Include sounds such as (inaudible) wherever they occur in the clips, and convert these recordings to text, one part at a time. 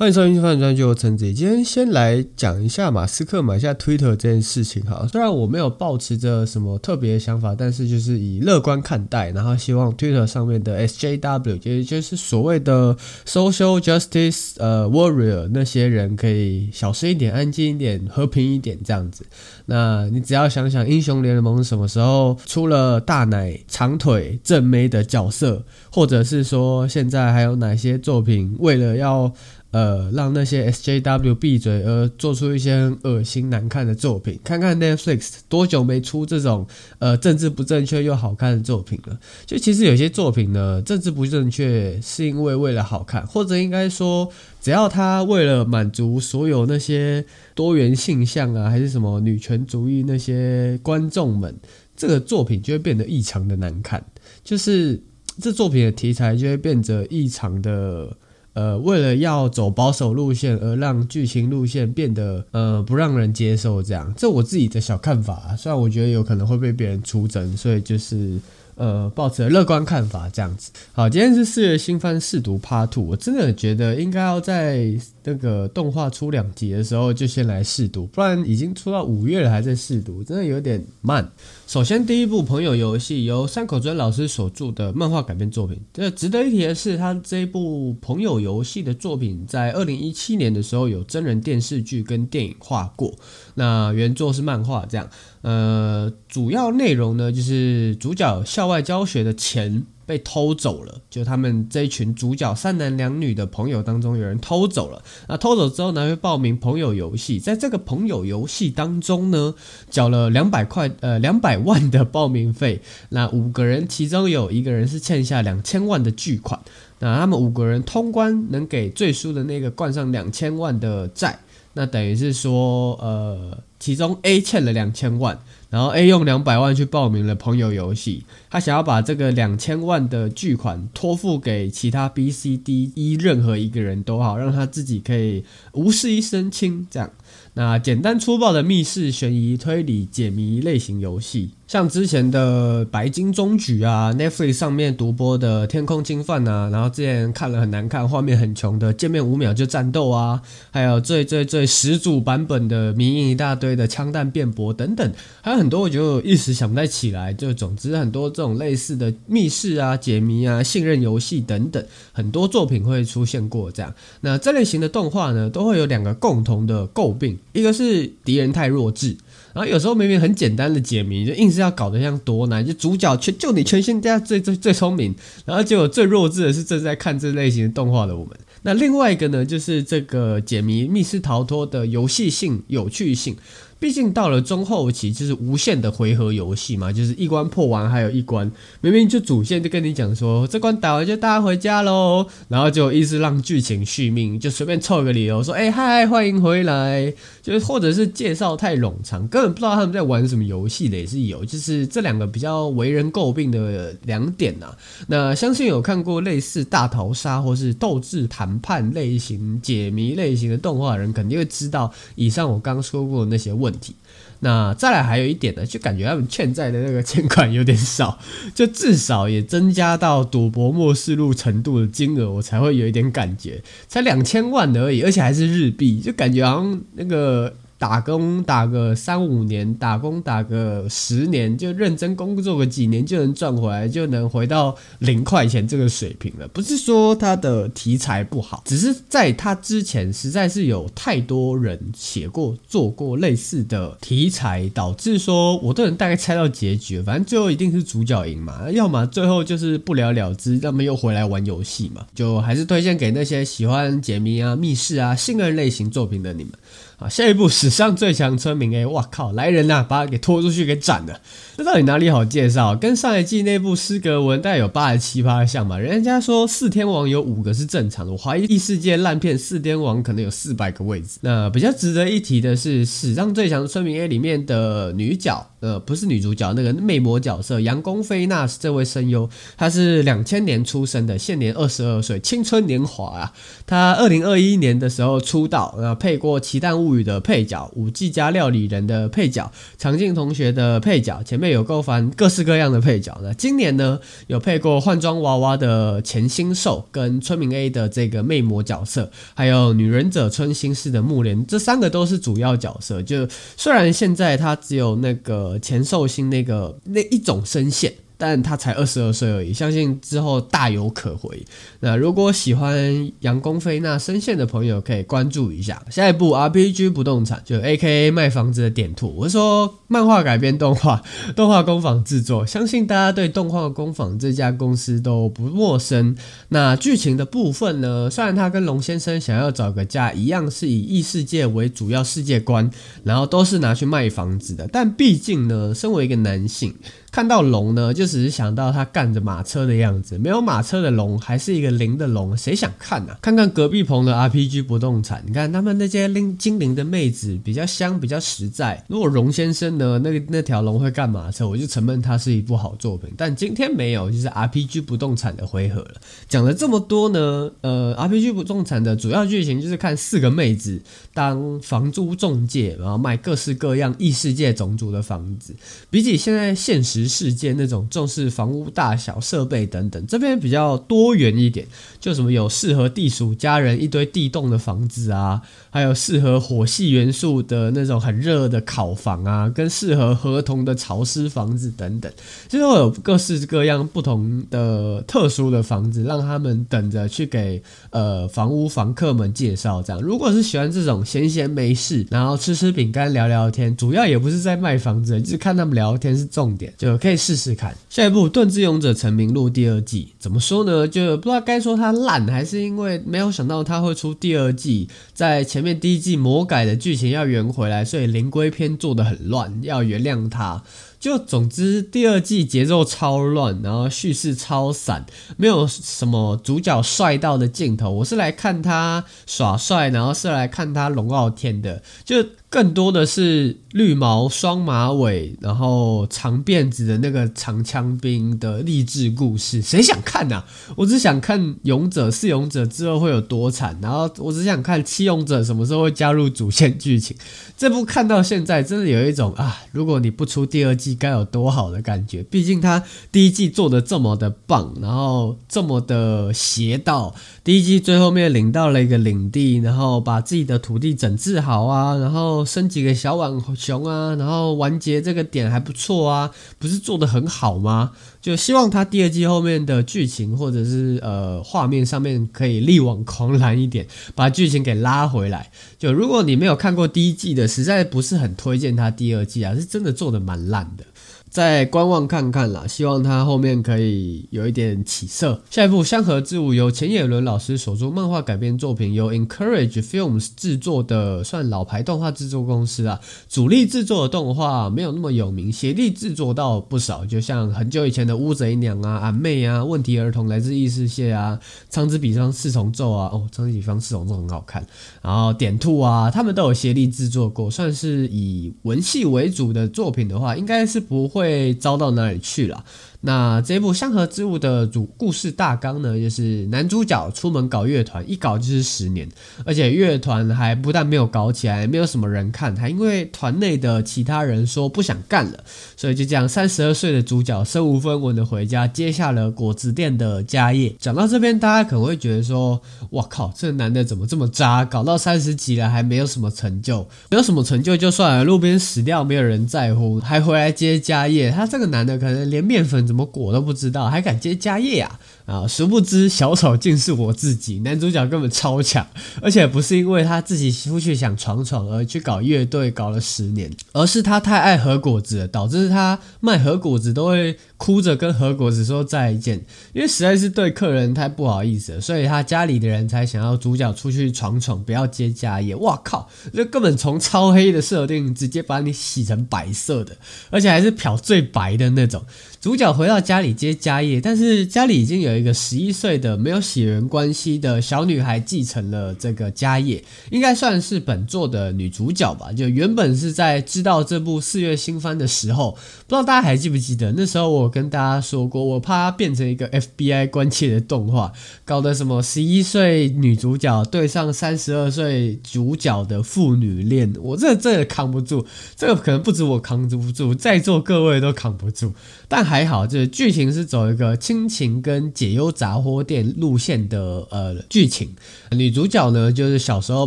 欢迎收听《饭专》，就陈子。今天先来讲一下马斯克买下 Twitter 这件事情哈。虽然我没有抱持着什么特别的想法，但是就是以乐观看待，然后希望 Twitter 上面的 SJW，也就是所谓的 Social Justice 呃 Warrior 那些人可以小声一点、安静一点、和平一点这样子。那你只要想想，英雄联盟什么时候出了大奶、长腿、正妹的角色，或者是说现在还有哪些作品为了要呃，让那些 SJW 闭嘴，而做出一些恶心难看的作品。看看 Netflix 多久没出这种呃政治不正确又好看的作品了？就其实有些作品呢，政治不正确是因为为了好看，或者应该说，只要他为了满足所有那些多元性向啊，还是什么女权主义那些观众们，这个作品就会变得异常的难看。就是这作品的题材就会变得异常的。呃，为了要走保守路线，而让剧情路线变得呃不让人接受，这样，这我自己的小看法。虽然我觉得有可能会被别人出征，所以就是呃，抱持乐观看法这样子。好，今天是四月新番试读 Part Two，我真的觉得应该要在那个动画出两集的时候就先来试读，不然已经出到五月了还在试读，真的有点慢。首先，第一部《朋友游戏》由山口尊老师所著的漫画改编作品。这值得一提的是，他这一部《朋友游戏》的作品在二零一七年的时候有真人电视剧跟电影化过。那原作是漫画，这样。呃，主要内容呢，就是主角校外教学的钱。被偷走了，就他们这一群主角三男两女的朋友当中，有人偷走了。那偷走之后呢，会报名朋友游戏，在这个朋友游戏当中呢，缴了两百块，呃，两百万的报名费。那五个人，其中有一个人是欠下两千万的巨款。那他们五个人通关，能给最输的那个灌上两千万的债。那等于是说，呃，其中 A 欠了两千万。然后 A 用两百万去报名了朋友游戏，他想要把这个两千万的巨款托付给其他 B、C、D、E 任何一个人都好，让他自己可以无事一身轻这样。那简单粗暴的密室悬疑推理解谜类型游戏，像之前的《白金中举》啊，Netflix 上面独播的《天空侵犯》啊，然后之前看了很难看、画面很穷的《见面五秒就战斗》啊，还有最最最始祖版本的迷因一大堆的枪弹辩驳等等，还有很多我就一时想不太起来。就总之很多这种类似的密室啊、解谜啊、信任游戏等等，很多作品会出现过这样。那这类型的动画呢，都会有两个共同的诟病。一个是敌人太弱智，然后有时候明明很简单的解谜，就硬是要搞得像多难。就主角全就你全线，大家最最最聪明，然后结果最弱智的是正在看这类型的动画的我们。那另外一个呢，就是这个解谜密室逃脱的游戏性有趣性。毕竟到了中后期，就是无限的回合游戏嘛，就是一关破完还有一关，明明就主线就跟你讲说这关打完就大家回家喽，然后就一直让剧情续命，就随便凑个理由说哎嗨欢迎回来，就是或者是介绍太冗长，根本不知道他们在玩什么游戏的也是有，就是这两个比较为人诟病的两点呐、啊。那相信有看过类似大逃杀或是斗智谈判类型解谜类型的动画人，肯定会知道以上我刚说过的那些问。问题，那再来还有一点呢，就感觉他们欠债的那个欠款有点少，(laughs) 就至少也增加到赌博末世路程度的金额，我才会有一点感觉，才两千万而已，而且还是日币，就感觉好像那个。打工打个三五年，打工打个十年，就认真工作个几年就能赚回来，就能回到零块钱这个水平了。不是说他的题材不好，只是在他之前实在是有太多人写过、做过类似的题材，导致说我都能大概猜到结局。反正最后一定是主角赢嘛，要么最后就是不了了之，要么又回来玩游戏嘛。就还是推荐给那些喜欢解谜啊、密室啊、信任类型作品的你们。啊，下一部史上最强村民 A，哇靠，来人呐、啊，把他给拖出去给斩了。这到底哪里好介绍？跟上一季那部斯格文大概有八十七八像吧？人家说四天王有五个是正常的，我怀疑异世界烂片四天王可能有四百个位置。那比较值得一提的是，史上最强村民 A 里面的女角。呃，不是女主角，那个魅魔角色阳宫菲娜是这位声优，她是两千年出生的，现年二十二岁，青春年华啊。她二零二一年的时候出道，呃，配过《奇蛋物语》的配角，五 G 家料理人的配角，长靖同学的配角，前面有够烦各式各样的配角。那今年呢，有配过换装娃娃的钱星兽跟村民 A 的这个魅魔角色，还有女忍者春心式的木莲，这三个都是主要角色。就虽然现在他只有那个前寿星那个那一种声线。但他才二十二岁而已，相信之后大有可回。那如果喜欢阳宫妃那声线的朋友，可以关注一下下一部 RPG 不动产，就 AKA 卖房子的点兔。我是说漫画改编动画，(laughs) 动画工坊制作，相信大家对动画工坊这家公司都不陌生。那剧情的部分呢，虽然他跟龙先生想要找个家一样，是以异世界为主要世界观，然后都是拿去卖房子的，但毕竟呢，身为一个男性。看到龙呢，就只是想到他干着马车的样子。没有马车的龙，还是一个灵的龙，谁想看呢、啊？看看隔壁棚的 RPG 不动产，你看他们那些灵精灵的妹子比较香，比较实在。如果龙先生呢，那个那条龙会干马车，我就承认它是一部好作品。但今天没有，就是 RPG 不动产的回合了。讲了这么多呢，呃，RPG 不动产的主要剧情就是看四个妹子当房租中介，然后卖各式各样异世界种族的房子。比起现在现实。世界那种重视房屋大小、设备等等，这边比较多元一点，就什么有适合地鼠家人一堆地洞的房子啊，还有适合火系元素的那种很热的烤房啊，跟适合河童的潮湿房子等等，就是有各式各样不同的特殊的房子，让他们等着去给呃房屋房客们介绍。这样，如果是喜欢这种闲闲没事，然后吃吃饼干聊聊天，主要也不是在卖房子，就是看他们聊天是重点，就。可以试试看。下一部《盾之勇者成名录》第二季怎么说呢？就不知道该说它烂，还是因为没有想到它会出第二季，在前面第一季魔改的剧情要圆回来，所以灵龟篇做得很乱，要原谅它。就总之，第二季节奏超乱，然后叙事超散，没有什么主角帅到的镜头。我是来看他耍帅，然后是来看他龙傲天的，就更多的是绿毛双马尾，然后长辫子的那个长枪兵的励志故事。谁想看呐、啊？我只想看勇者是勇者之后会有多惨，然后我只想看七勇者什么时候会加入主线剧情。这部看到现在，真的有一种啊，如果你不出第二季。该有多好的感觉！毕竟他第一季做的这么的棒，然后这么的邪道。第一季最后面领到了一个领地，然后把自己的土地整治好啊，然后生几个小浣熊啊，然后完结这个点还不错啊，不是做的很好吗？就希望他第二季后面的剧情或者是呃画面上面可以力挽狂澜一点，把剧情给拉回来。就如果你没有看过第一季的，实在不是很推荐他第二季啊，是真的做的蛮烂的。再观望看看啦，希望他后面可以有一点起色。下一部《香河之舞》由浅野伦老师所著漫画改编作品，由 Encourage Films 制作的，算老牌动画制作公司啊。主力制作的动画没有那么有名，协力制作到不少，就像很久以前的乌贼娘啊、俺妹啊、问题儿童来自异世界啊、苍之彼方四重奏啊，哦，苍之彼方四重奏很好看。然后点兔啊，他们都有协力制作过，算是以文戏为主的作品的话，应该是不会。会遭到哪里去了？那这部《香河之舞》的主故事大纲呢，就是男主角出门搞乐团，一搞就是十年，而且乐团还不但没有搞起来，没有什么人看，还因为团内的其他人说不想干了，所以就这样，三十二岁的主角身无分文的回家，接下了果子店的家业。讲到这边，大家可能会觉得说：“哇靠，这男的怎么这么渣？搞到三十几了还没有什么成就，没有什么成就就算了，路边死掉没有人在乎，还回来接家业。他这个男的可能连面粉。”怎么裹都不知道，还敢接家业啊？啊！殊不知小丑竟是我自己，男主角根本超强，而且不是因为他自己出去想闯闯而去搞乐队搞了十年，而是他太爱和果子了，导致他卖和果子都会哭着跟和果子说再见，因为实在是对客人太不好意思了，所以他家里的人才想要主角出去闯闯，不要接家业。哇靠！这根本从超黑的设定直接把你洗成白色的，而且还是漂最白的那种。主角回到家里接家业，但是家里已经有一个十一岁的没有血缘关系的小女孩继承了这个家业，应该算是本作的女主角吧。就原本是在知道这部四月新番的时候，不知道大家还记不记得，那时候我跟大家说过，我怕它变成一个 (laughs) FBI 关切的动画，搞得什么十一岁女主角对上三十二岁主角的父女恋，我这这也扛不住，这个可能不止我扛不住，在座各位都扛不住。但还好，就是剧情是走一个亲情跟解忧杂货店路线的呃剧情。女主角呢，就是小时候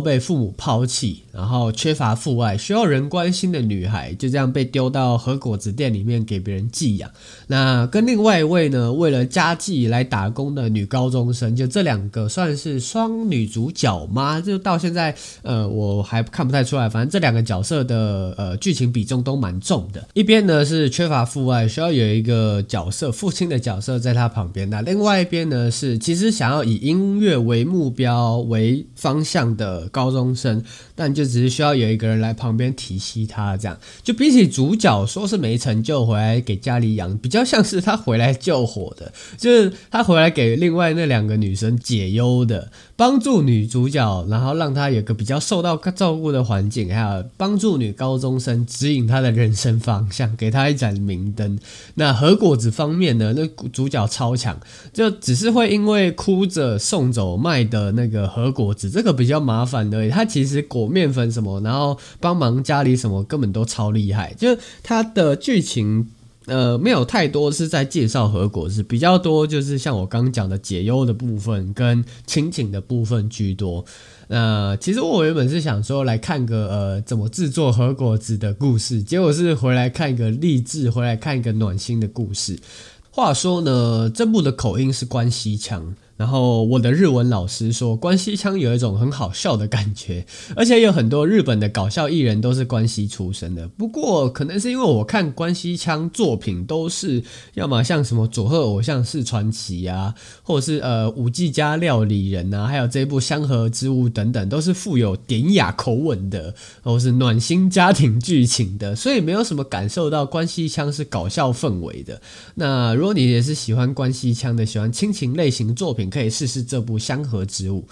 被父母抛弃，然后缺乏父爱，需要人关心的女孩，就这样被丢到和果子店里面给别人寄养。那跟另外一位呢，为了家计来打工的女高中生，就这两个算是双女主角吗？就到现在，呃，我还看不太出来。反正这两个角色的呃剧情比重都蛮重的。一边呢是缺乏父爱，需要有一个角色，父亲的角色在他旁边。那另外一边呢是其实想要以音乐为目标为方向的高中生，但就只是需要有一个人来旁边提携他，这样就比起主角说是没成就回来给家里养，比较像是他回来救火的，就是他回来给另外那两个女生解忧的。帮助女主角，然后让她有个比较受到照顾的环境，还有帮助女高中生指引她的人生方向，给她一盏明灯。那和果子方面呢？那主角超强，就只是会因为哭着送走卖的那个和果子，这个比较麻烦而已。他其实果面粉什么，然后帮忙家里什么，根本都超厉害。就是他的剧情。呃，没有太多是在介绍和果子，比较多就是像我刚刚讲的解忧的部分跟亲情的部分居多。那、呃、其实我原本是想说来看个呃怎么制作和果子的故事，结果是回来看一个励志，回来看一个暖心的故事。话说呢，这部的口音是关西腔。然后我的日文老师说，关西腔有一种很好笑的感觉，而且有很多日本的搞笑艺人都是关西出身的。不过可能是因为我看关西腔作品都是要么像什么佐贺偶像式传奇啊，或者是呃舞伎家料理人啊，还有这部香河之物等等，都是富有典雅口吻的，或是暖心家庭剧情的，所以没有什么感受到关西腔是搞笑氛围的。那如果你也是喜欢关西腔的，喜欢亲情类型作品，你可以试试这部《香河植物》。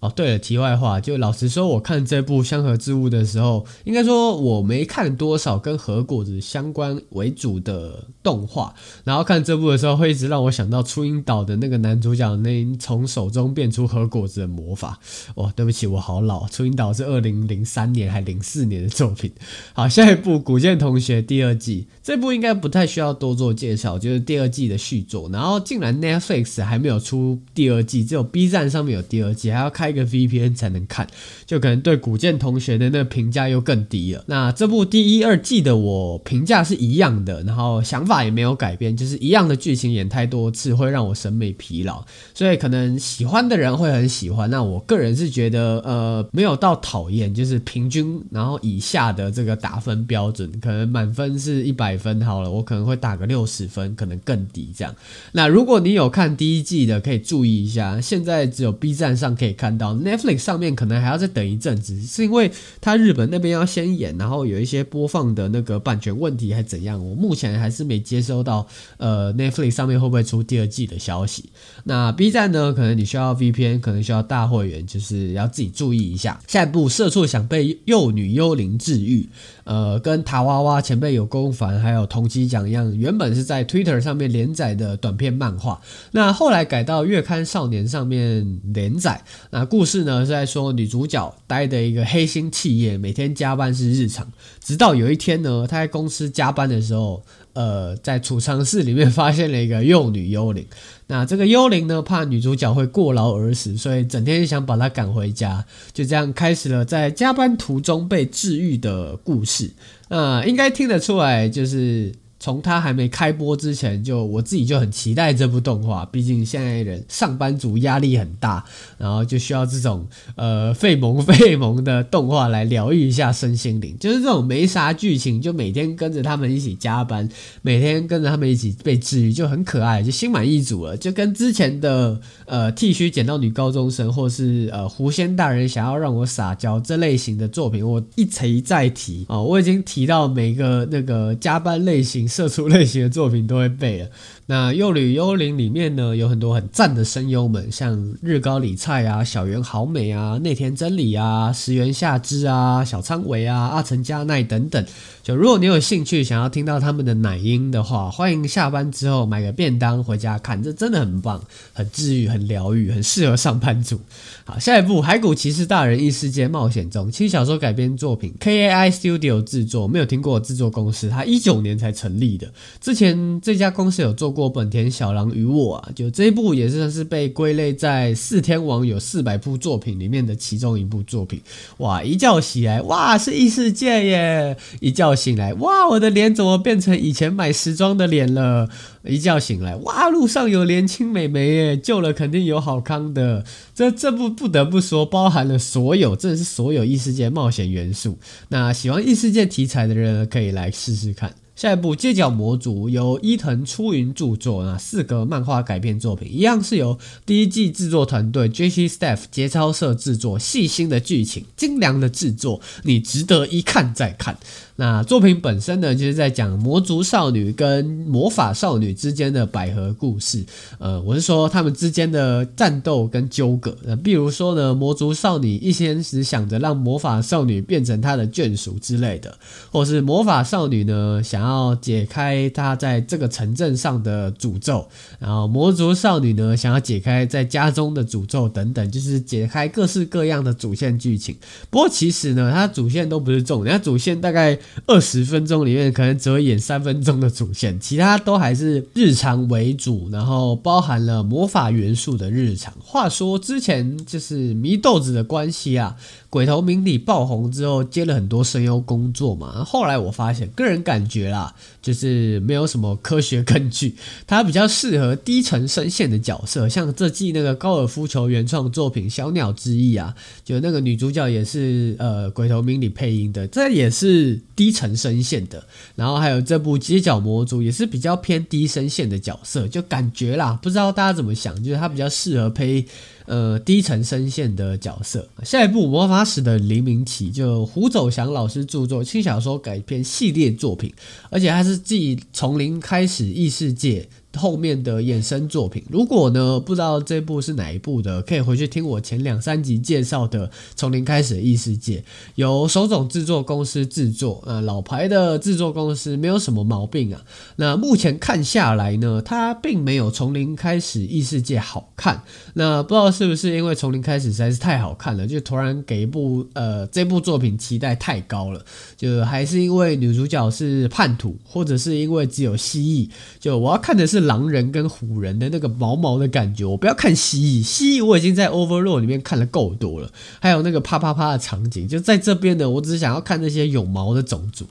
哦，对了，题外话，就老实说，我看这部《香河之物》的时候，应该说我没看多少跟和果子相关为主的动画，然后看这部的时候，会一直让我想到初音岛的那个男主角那从手中变出和果子的魔法。哦，对不起，我好老，初音岛是二零零三年还零四年的作品。好，下一部《古见同学》第二季，这部应该不太需要多做介绍，就是第二季的续作。然后竟然 Netflix 还没有出第二季，只有 B 站上面有第二季，还要看开。个 VPN 才能看，就可能对古剑同学的那个评价又更低了。那这部第一、二季的我评价是一样的，然后想法也没有改变，就是一样的剧情演太多次会让我审美疲劳，所以可能喜欢的人会很喜欢。那我个人是觉得，呃，没有到讨厌，就是平均，然后以下的这个打分标准，可能满分是一百分好了，我可能会打个六十分，可能更低这样。那如果你有看第一季的，可以注意一下，现在只有 B 站上可以看。到 Netflix 上面可能还要再等一阵子，是因为他日本那边要先演，然后有一些播放的那个版权问题还怎样？我目前还是没接收到，呃，Netflix 上面会不会出第二季的消息？那 B 站呢？可能你需要 VPN，可能需要大会员，就是要自己注意一下。下一部，社畜想被幼女幽灵治愈。呃，跟塔娃娃前辈有功凡还有同期讲一样，原本是在 Twitter 上面连载的短篇漫画，那后来改到月刊少年上面连载。那故事呢是在说女主角待的一个黑心企业，每天加班是日常，直到有一天呢，她在公司加班的时候。呃，在储藏室里面发现了一个幼女幽灵。那这个幽灵呢，怕女主角会过劳而死，所以整天想把她赶回家。就这样开始了在加班途中被治愈的故事。那应该听得出来，就是。从他还没开播之前，就我自己就很期待这部动画。毕竟现在人上班族压力很大，然后就需要这种呃费萌费萌的动画来疗愈一下身心灵。就是这种没啥剧情，就每天跟着他们一起加班，每天跟着他们一起被治愈，就很可爱，就心满意足了。就跟之前的呃剃须剪刀女高中生，或是呃狐仙大人想要让我撒娇这类型的作品，我一锤再提啊、哦，我已经提到每个那个加班类型。社畜类型的作品都会背了。那《幼女幽灵》里面呢，有很多很赞的声优们，像日高里菜啊、小圆好美啊、内田真理啊、石原夏之啊、小仓唯啊、阿城佳奈等等。就如果你有兴趣想要听到他们的奶音的话，欢迎下班之后买个便当回家看，这真的很棒，很治愈、很疗愈，很适合上班族。好，下一部《海谷骑士大人异世界冒险中》轻小说改编作品，KAI Studio 制作，没有听过制作公司，它一九年才成立的。之前这家公司有做过本田小狼与我啊，就这一部也算是被归类在四天王有四百部作品里面的其中一部作品。哇，一觉醒来，哇，是异世界耶！一觉醒来，哇，我的脸怎么变成以前买时装的脸了？一觉醒来，哇，路上有年轻美眉耶，救了肯定有好康的。这这部不得不说，包含了所有，真的是所有异世界冒险元素。那喜欢异世界题材的人可以来试试看。下一部《街角魔族》由伊藤初云著作，那四格漫画改编作品，一样是由第一季制作团队 JC Staff 节操社制作，细心的剧情，精良的制作，你值得一看再看。那作品本身呢，就是在讲魔族少女跟魔法少女之间的百合故事。呃，我是说他们之间的战斗跟纠葛。呃，比如说呢，魔族少女一先是想着让魔法少女变成她的眷属之类的，或是魔法少女呢想要解开她在这个城镇上的诅咒，然后魔族少女呢想要解开在家中的诅咒等等，就是解开各式各样的主线剧情。不过其实呢，它主线都不是重点，它主线大概。二十分钟里面可能只会演三分钟的主线，其他都还是日常为主，然后包含了魔法元素的日常。话说之前就是迷豆子的关系啊。鬼头明里爆红之后，接了很多声优工作嘛。后来我发现，个人感觉啦，就是没有什么科学根据。(laughs) 他比较适合低沉声线的角色，像这季那个高尔夫球原创作品《小鸟之翼》啊，就那个女主角也是呃鬼头明里配音的，这也是低沉声线的。然后还有这部《街角魔族》也是比较偏低声线的角色，就感觉啦，不知道大家怎么想，就是他比较适合配。呃，低沉声线的角色。下一部《魔法使的黎明期》就胡走祥老师著作轻小说改编系列作品，而且还是继从零开始异世界。后面的衍生作品，如果呢不知道这部是哪一部的，可以回去听我前两三集介绍的《从零开始的异世界》，由手冢制作公司制作，呃，老牌的制作公司没有什么毛病啊。那目前看下来呢，它并没有《从零开始异世界》好看。那不知道是不是因为《从零开始》实在是太好看了，就突然给一部呃这部作品期待太高了，就还是因为女主角是叛徒，或者是因为只有蜥蜴，就我要看的是。狼人跟虎人的那个毛毛的感觉，我不要看蜥蜴，蜥蜴我已经在 Overlord 里面看了够多了，还有那个啪啪啪的场景，就在这边呢，我只想要看那些有毛的种族。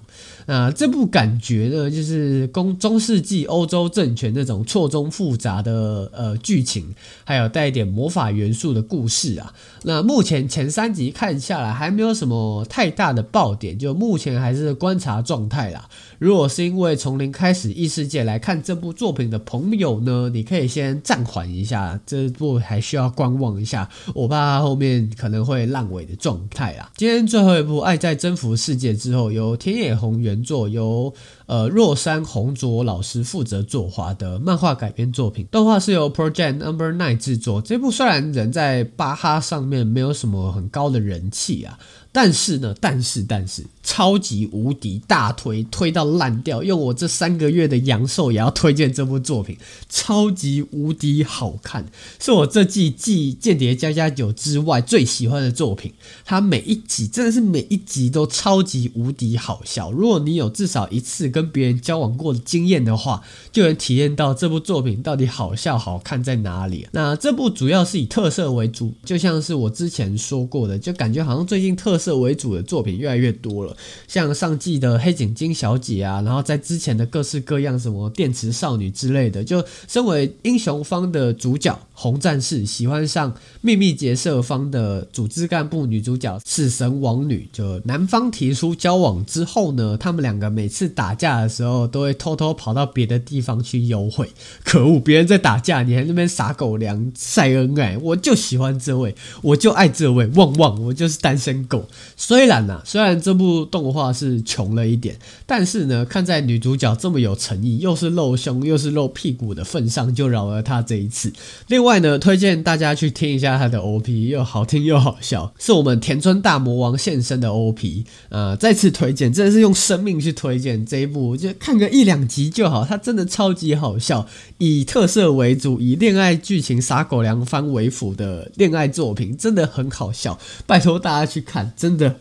那这部感觉呢，就是中中世纪欧洲政权那种错综复杂的呃剧情，还有带一点魔法元素的故事啊。那目前前三集看下来，还没有什么太大的爆点，就目前还是观察状态啦。如果是因为从零开始异世界来看这部作品的朋友呢，你可以先暂缓一下，这部还需要观望一下，我怕它后面可能会烂尾的状态啦。今天最后一部《爱在征服世界》之后，由田野弘原作，由呃若山弘卓老师负责作画的漫画改编作品，动画是由 Project Number Nine 制作。这部虽然人在巴哈上面没有什么很高的人气啊。但是呢，但是但是，超级无敌大推，推到烂掉，用我这三个月的阳寿也要推荐这部作品，超级无敌好看，是我这季继《间谍加加九》之外最喜欢的作品。它每一集真的是每一集都超级无敌好笑。如果你有至少一次跟别人交往过的经验的话，就能体验到这部作品到底好笑好看在哪里。那这部主要是以特色为主，就像是我之前说过的，就感觉好像最近特色。为主的作品越来越多了，像上季的黑井金小姐啊，然后在之前的各式各样什么电池少女之类的。就身为英雄方的主角红战士，喜欢上秘密结社方的组织干部女主角死神王女。就男方提出交往之后呢，他们两个每次打架下的时候，都会偷偷跑到别的地方去幽会。(laughs) 可恶，别人在打架，你还在那边撒狗粮晒恩爱，我就喜欢这位，我就爱这位，旺旺，我就是单身狗。虽然呢、啊，虽然这部动画是穷了一点，但是呢，看在女主角这么有诚意，又是露胸又是露屁股的份上，就饶了她这一次。另外呢，推荐大家去听一下她的 OP，又好听又好笑，是我们田村大魔王现身的 OP。呃，再次推荐，真的是用生命去推荐这一部，我就看个一两集就好，它真的超级好笑，以特色为主，以恋爱剧情撒狗粮番为辅的恋爱作品，真的很好笑，拜托大家去看，真的。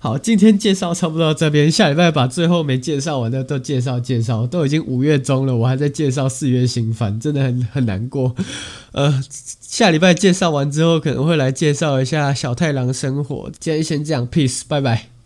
好，今天介绍差不多到这边，下礼拜把最后没介绍完的都介绍介绍。都已经五月中了，我还在介绍四月新番，真的很很难过。呃，下礼拜介绍完之后，可能会来介绍一下小太郎生活。今天先这样，peace，拜拜。